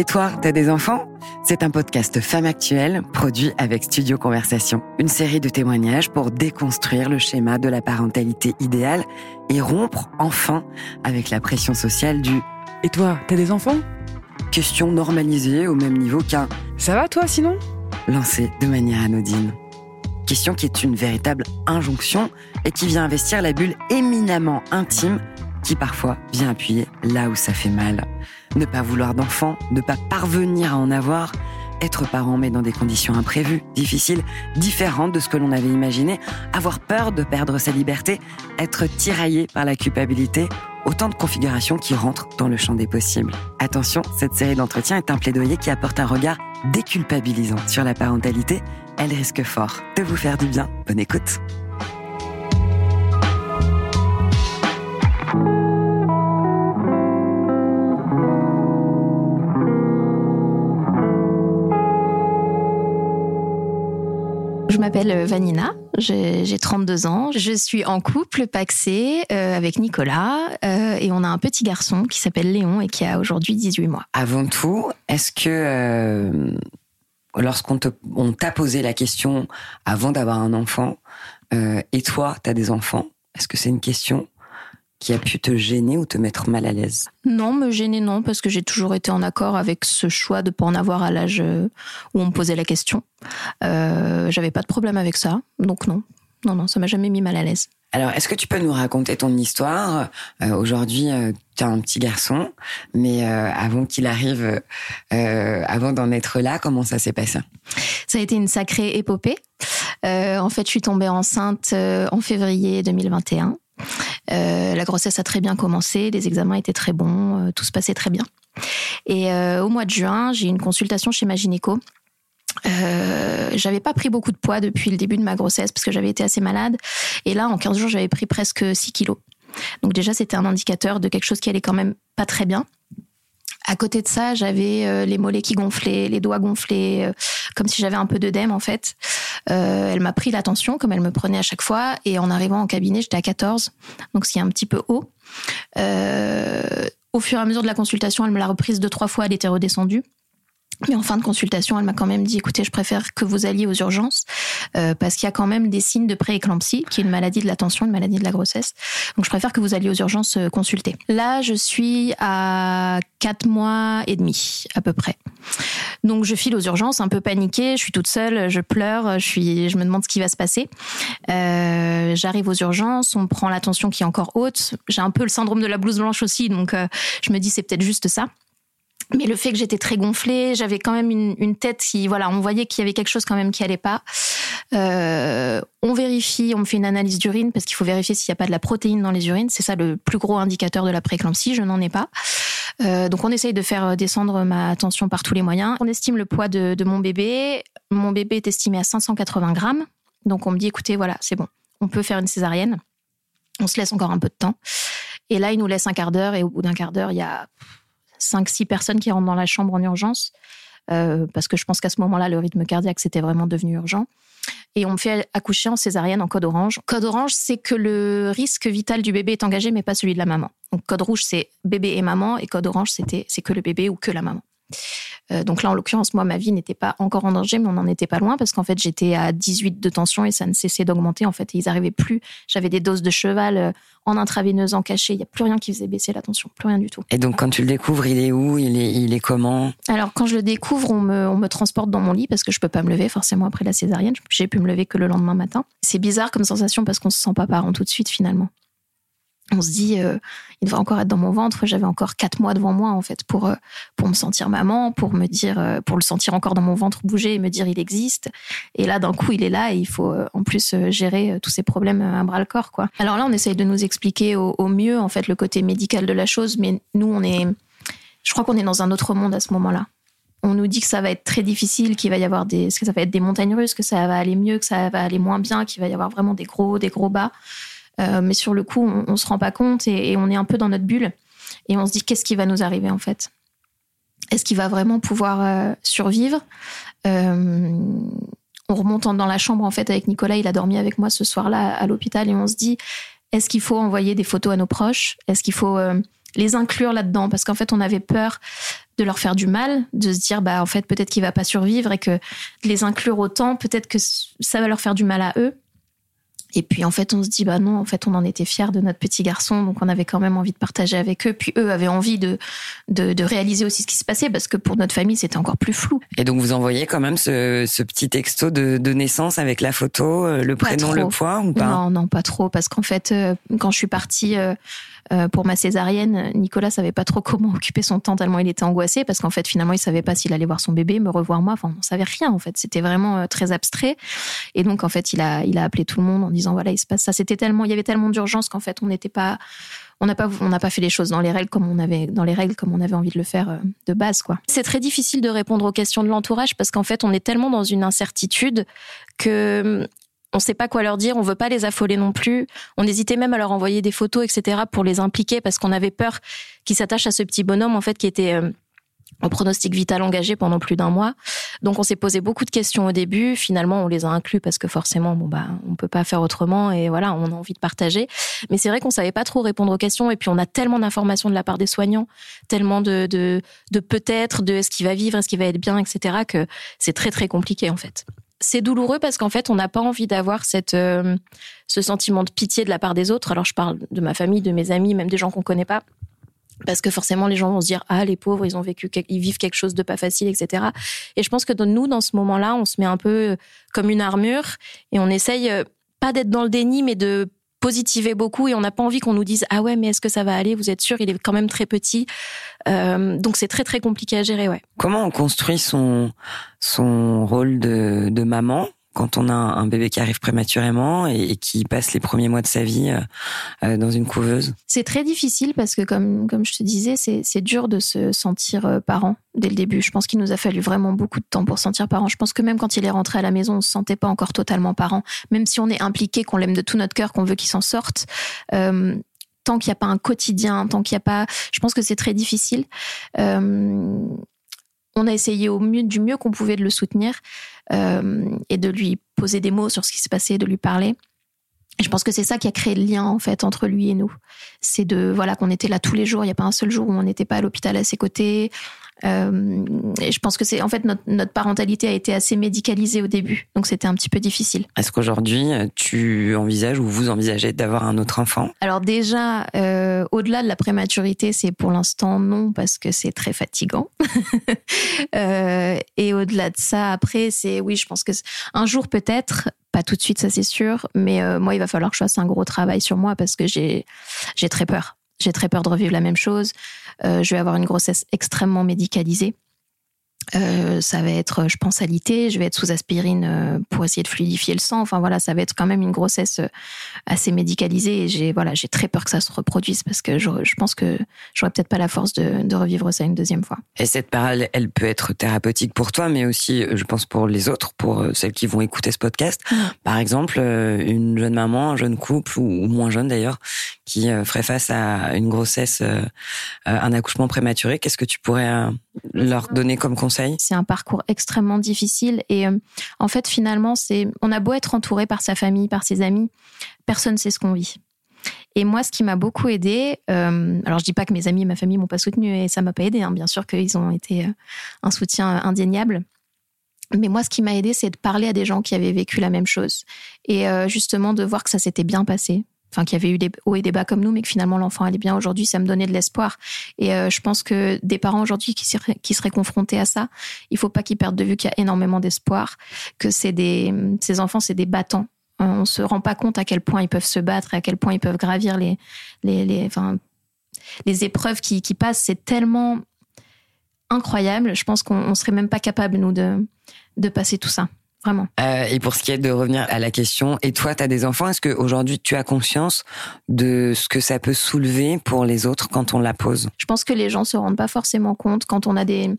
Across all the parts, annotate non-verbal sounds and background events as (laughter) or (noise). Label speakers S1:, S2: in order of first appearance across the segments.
S1: Et toi, t'as des enfants? C'est un podcast Femme Actuelle produit avec Studio Conversation. Une série de témoignages pour déconstruire le schéma de la parentalité idéale et rompre enfin avec la pression sociale du
S2: Et toi, t'as des enfants?
S1: Question normalisée au même niveau qu'un
S2: Ça va toi sinon?
S1: Lancé de manière anodine. Question qui est une véritable injonction et qui vient investir la bulle éminemment intime qui parfois vient appuyer là où ça fait mal. Ne pas vouloir d'enfant, ne pas parvenir à en avoir, être parent mais dans des conditions imprévues, difficiles, différentes de ce que l'on avait imaginé, avoir peur de perdre sa liberté, être tiraillé par la culpabilité, autant de configurations qui rentrent dans le champ des possibles. Attention, cette série d'entretiens est un plaidoyer qui apporte un regard déculpabilisant sur la parentalité. Elle risque fort de vous faire du bien. Bonne écoute.
S3: Je m'appelle euh, Vanina, j'ai 32 ans, je suis en couple paxé euh, avec Nicolas euh, et on a un petit garçon qui s'appelle Léon et qui a aujourd'hui 18 mois.
S1: Avant tout, est-ce que lorsqu'on on t'a posé la question avant d'avoir un enfant, et toi, t'as des enfants, est-ce que c'est une question qui a pu te gêner ou te mettre mal à l'aise
S3: Non, me gêner non, parce que j'ai toujours été en accord avec ce choix de pas en avoir à l'âge euh, où on me posait la question. Euh, J'avais pas de problème avec ça, donc non. Non, non, ça m'a jamais mis mal à l'aise.
S1: Alors, est-ce que tu peux nous raconter ton histoire? Euh, Aujourd'hui, euh, tu as un petit garçon, mais euh, avant qu'il arrive, avant d'en être là, comment ça s'est passé?
S3: Ça a été une sacrée épopée. En fait, je suis tombée enceinte en février 2021. Euh, la grossesse a très bien commencé, les examens étaient très bons, euh, tout se passait très bien. Et euh, au mois de juin, j'ai une consultation chez ma gynéco. J'avais pas pris beaucoup de poids depuis le début de ma grossesse parce que j'avais été assez malade. Et là, en 15 jours, j'avais pris presque 6 kilos. Donc déjà, c'était un indicateur de quelque chose qui allait quand même pas très bien. À côté de ça, j'avais euh, les mollets qui gonflaient, les doigts gonflés, euh, comme si j'avais un peu d'œdème en fait. Euh, elle m'a pris l'attention comme elle me prenait à chaque fois. Et en arrivant en cabinet, j'étais à 14, donc c'est un petit peu haut. Au fur et à mesure de la consultation, elle me l'a reprise deux, trois fois, elle était redescendue. Mais en fin de consultation, elle m'a quand même dit, écoutez, je préfère que vous alliez aux urgences euh, parce qu'il y a quand même des signes de prééclampsie, qui est une maladie de la tension, une maladie de la grossesse. Donc, je préfère que vous alliez aux urgences euh, consulter. Là, je suis à quatre mois et demi, à peu près. Donc, je file aux urgences, un peu paniquée. Je suis toute seule, je pleure, je suis, je me demande ce qui va se passer. Euh, J'arrive aux urgences, on prend la tension qui est encore haute. J'ai un peu le syndrome de la blouse blanche aussi, donc je me dis c'est peut-être juste ça. Mais le fait que j'étais très gonflée, j'avais quand même une, une, tête qui, voilà, on voyait qu'il y avait quelque chose quand même qui allait pas. Euh, on vérifie, on me fait une analyse d'urine parce qu'il faut vérifier s'il n'y a pas de la protéine dans les urines. C'est ça le plus gros indicateur de la prééclampsie. Je n'en ai pas. Euh, donc on essaye de faire descendre ma tension par tous les moyens. On estime le poids de, de mon bébé. Mon bébé est estimé à 580 grammes. Donc on me dit, écoutez, voilà, c'est bon, on peut faire une césarienne. On se laisse encore un peu de temps. Et là, il nous laisse un quart d'heure et au bout d'un quart d'heure, il y a cinq, six personnes qui rentrent dans la chambre en urgence, euh, parce que je pense qu'à ce moment-là, le rythme cardiaque, c'était vraiment devenu urgent. Et on me fait accoucher en césarienne en code orange. Code orange, c'est que le risque vital du bébé est engagé, mais pas celui de la maman. Donc code rouge, c'est bébé et maman, et code orange, c'était c'est que le bébé ou que la maman. Euh, donc là, en l'occurrence, moi, ma vie n'était pas encore en danger, mais on n'en était pas loin parce qu'en fait, j'étais à 18 de tension et ça ne cessait d'augmenter. En fait, et ils n'arrivaient plus. J'avais des doses de cheval euh, en intraveineuse, en cachet. Il n'y a plus rien qui faisait baisser la tension, plus rien du tout.
S1: Et donc, quand tu le découvres, il est où? Il est, il est comment?
S3: Alors, quand je le découvre, on me, on me transporte dans mon lit parce que je peux pas me lever forcément après la césarienne. J'ai pu me lever que le lendemain matin. C'est bizarre comme sensation parce qu'on se sent pas parent tout de suite finalement on se dit euh, il devrait encore être dans mon ventre j'avais encore quatre mois devant moi en fait pour euh, pour me sentir maman pour me dire euh, pour le sentir encore dans mon ventre bouger et me dire il existe. Et là d'un coup il est là et il faut en plus gérer tous ces problèmes à bras le corps quoi. Alors là on essaye de nous expliquer au, mieux en fait le côté médical de la chose mais nous on est je crois qu'on est dans un autre monde à ce moment là on nous dit que ça va être très difficile, qu'il va y avoir des, que ça va être des montagnes russes, que ça va aller mieux, que ça va aller moins bien, qu'il va y avoir vraiment des gros, des gros bas. Euh, mais sur le coup, on, on se rend pas compte et, on est un peu dans notre bulle. Et on se dit qu'est-ce qui va nous arriver en fait? Est-ce qu'il va vraiment pouvoir euh, survivre? Euh, On remonte dans la chambre en fait avec Nicolas, il a dormi avec moi ce soir-là à l'hôpital et on se dit est-ce qu'il faut envoyer des photos à nos proches? Est-ce qu'il faut les inclure là-dedans? Parce qu'en fait, on avait peur de leur faire du mal, de se dire bah en fait peut-être qu'il va pas survivre et que de les inclure autant, peut-être que ça va leur faire du mal à eux. Et puis en fait, on se dit bah non, en fait, on en était fiers de notre petit garçon, donc on avait quand même envie de partager avec eux. Puis eux avaient envie de de, réaliser aussi ce qui se passait parce que pour notre famille, c'était encore plus flou.
S1: Et donc vous envoyez quand même ce, petit texto de, naissance avec la photo, euh, le prénom, le poids ou pas?
S3: Non, non, pas trop, parce qu'en fait, euh, quand je suis partie euh, pour ma césarienne, Nicolas savait pas trop comment (laughs) occuper son temps tellement il était angoissé parce qu'en fait finalement il savait pas s'il allait voir son bébé, me revoir moi. Enfin on savait rien en fait. C'était vraiment très abstrait. Et donc en fait il a il a appelé tout le monde en disant voilà il se passe ça. C'était tellement il y avait tellement d'urgence qu'en fait on n'était pas on n'a pas on n'a pas fait les choses dans les règles comme on avait dans les règles comme on avait envie de le faire euh, de base quoi. C'est très difficile de répondre aux questions de l'entourage parce qu'en fait on est tellement dans une incertitude que on ne sait pas quoi leur dire, on veut pas les affoler non plus. On hésitait même à leur envoyer des photos, etc., pour les impliquer parce qu'on avait peur qu'ils s'attachent à ce petit bonhomme en fait qui était euh, en pronostic vital engagé pendant plus d'un mois. Donc on s'est posé beaucoup de questions au début. Finalement, on les a inclus parce que forcément, bon bah, on peut pas faire autrement et voilà, on a envie de partager. Mais c'est vrai qu'on savait pas trop répondre aux questions et puis on a tellement d'informations de la part des soignants, tellement de de, peut-être, de est-ce qu'il va vivre, est-ce qu'il va être bien, etc. que c'est très très compliqué en fait c'est douloureux parce qu'en fait, on n'a pas envie d'avoir cette euh, ce sentiment de pitié de la part des autres. Alors, je parle de ma famille, de mes amis, même des gens qu'on connaît pas, parce que forcément, les gens vont se dire ah les pauvres, ils ont vécu, ils vivent quelque chose de pas facile, etc. Et je pense que nous, dans ce moment-là, on se met un peu comme une armure et on essaye euh, pas d'être dans le déni, mais de positiver beaucoup et on n'a pas envie qu'on nous dise ah ouais mais est-ce que ça va aller? Vous êtes sûr il est quand même très petit. Euh, donc c'est très très compliqué à gérer ouais.
S1: Comment on construit son son rôle de, de maman? Quand on a un bébé qui arrive prématurément et, qui passe les premiers mois de sa vie euh, euh, dans une couveuse
S3: C'est très difficile parce que, comme, comme je te disais, c'est dur de se sentir euh, parent dès le début. Je pense qu'il nous a fallu vraiment beaucoup de temps pour sentir parent. Je pense que même quand il est rentré à la maison, on se sentait pas encore totalement parent. Même si on est impliqué, qu'on l'aime de tout notre cœur, qu'on veut qu'il s'en sorte, tant qu'il n'y a pas un quotidien, tant qu'il n'y a pas... Je pense que c'est très difficile. on a essayé au mieux, du mieux qu'on pouvait de le soutenir. Euh, et de lui poser des mots sur ce qui s'est passé, de lui parler. Et je pense que c'est ça qui a créé le lien en fait entre lui et nous. C'est de voilà qu'on était là tous les jours. Il n'y a pas un seul jour où on n'était pas à l'hôpital à ses côtés. Euh, et je pense que c'est en fait notre, notre, parentalité a été assez médicalisée au début, donc c'était un petit peu difficile.
S1: Est-ce qu'aujourd'hui tu envisages ou vous envisagez d'avoir un autre enfant?
S3: Alors déjà, euh, au-delà de la prématurité, c'est pour l'instant non parce que c'est très fatigant. (laughs) euh, et au-delà de ça, après c'est oui, je pense que un jour peut-être, pas tout de suite, ça c'est sûr, mais euh, moi il va falloir que je fasse un gros travail sur moi parce que j'ai j'ai très peur. J'ai très peur de revivre la même chose. Euh, je vais avoir une grossesse extrêmement médicalisée. Euh, ça va être, je pense, alité. Je vais être sous aspirine euh, pour essayer de fluidifier le sang. Enfin voilà, ça va être quand même une grossesse assez médicalisée. Et j'ai voilà, j'ai très peur que ça se reproduise parce que je, je pense que j'aurais peut-être pas la force de, de, revivre ça une deuxième fois.
S1: Et cette parole, elle peut être thérapeutique pour toi, mais aussi, je pense, pour les autres, pour celles qui vont écouter ce podcast. Ah. Par exemple, une jeune maman, un jeune couple ou, moins jeune d'ailleurs, qui ferait face à une grossesse, un accouchement prématuré. Qu'est-ce que tu pourrais leur donner comme conseil?
S3: C'est un parcours extrêmement difficile et euh, en fait finalement c'est on a beau être entouré par sa famille, par ses amis, personne ne sait ce qu'on vit. Et moi, ce qui m'a beaucoup aidé, euh, alors je dis pas que mes amis et ma famille m'ont pas soutenu et ça m'a pas aidé, hein, bien sûr qu'ils ont été euh, un soutien indéniable. Mais moi, ce qui m'a aidé, c'est de parler à des gens qui avaient vécu la même chose et justement de voir que ça s'était bien passé, enfin qu'il y avait eu des hauts et des bas comme nous, mais que finalement l'enfant allait bien aujourd'hui, ça me donnait de l'espoir. Et euh, je pense que des parents aujourd'hui qui, seraient, qui seraient confrontés à ça, il faut pas qu'ils perdent de vue qu'il y a énormément d'espoir, que c'est des ces enfants, c'est des battants. On se rend pas compte à quel point ils peuvent se battre et à quel point ils peuvent gravir les les les enfin les épreuves qui, qui passent. C'est tellement incroyable. Je pense qu'on serait même pas capable nous de de passer tout ça vraiment.
S1: Euh, et pour ce qui est de revenir à la question, et toi, tu as des enfants, est-ce qu'aujourd'hui tu as conscience de ce que ça peut soulever pour les autres quand on la pose?
S3: Je pense que les gens se rendent pas forcément compte quand on a des,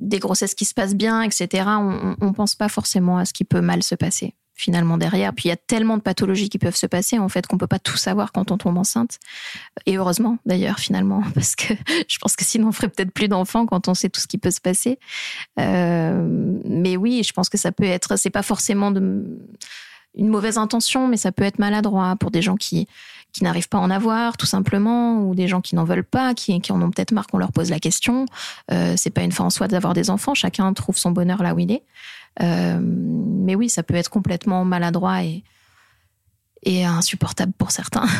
S3: des grossesses qui se passent bien, etc. On, on pense pas forcément à ce qui peut mal se passer finalement derrière. Puis il y a tellement de pathologies qui peuvent se passer en fait qu'on peut pas tout savoir quand on tombe enceinte. Et heureusement d'ailleurs finalement (laughs) parce que je pense que sinon on ferait peut-être plus d'enfants quand on sait tout ce qui peut se passer. Euh, mais oui, je pense que ça peut être, c'est pas forcément une mauvaise intention, mais ça peut être maladroit pour des gens qui qui n'arrivent pas à en avoir, tout simplement, ou des gens qui n'en veulent pas, qui, qui en ont peut-être marre qu'on leur pose la question. Euh, c'est pas une fin en soi d'avoir des enfants. Chacun trouve son bonheur là où il est. Euh, mais oui, ça peut être complètement maladroit et, et insupportable pour certains. (laughs)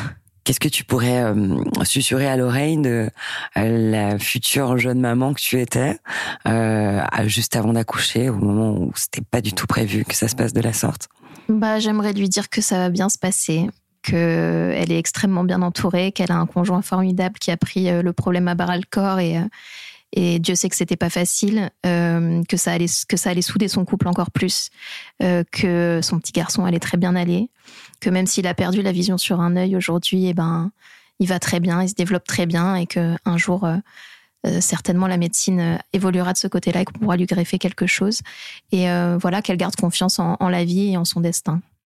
S1: Qu'est-ce que tu pourrais euh, susurrer à l'oreille de euh, la future jeune maman que tu étais, euh, juste avant d'accoucher, au moment où c'était pas du tout prévu que ça se passe de la sorte?
S3: Bah, j'aimerais lui dire que ça va bien se passer, qu'elle est extrêmement bien entourée, qu'elle a un conjoint formidable qui a pris le problème à bras le corps et et Dieu sait que c'était pas facile, euh, que ça allait que ça allait souder son couple encore plus, euh, que son petit garçon allait très bien aller, que même s'il a perdu la vision sur un œil aujourd'hui, eh ben il va très bien, il se développe très bien et que un jour euh, certainement la médecine évoluera de ce côté-là et qu'on pourra lui greffer quelque chose et voilà qu'elle garde confiance en la vie et en son destin.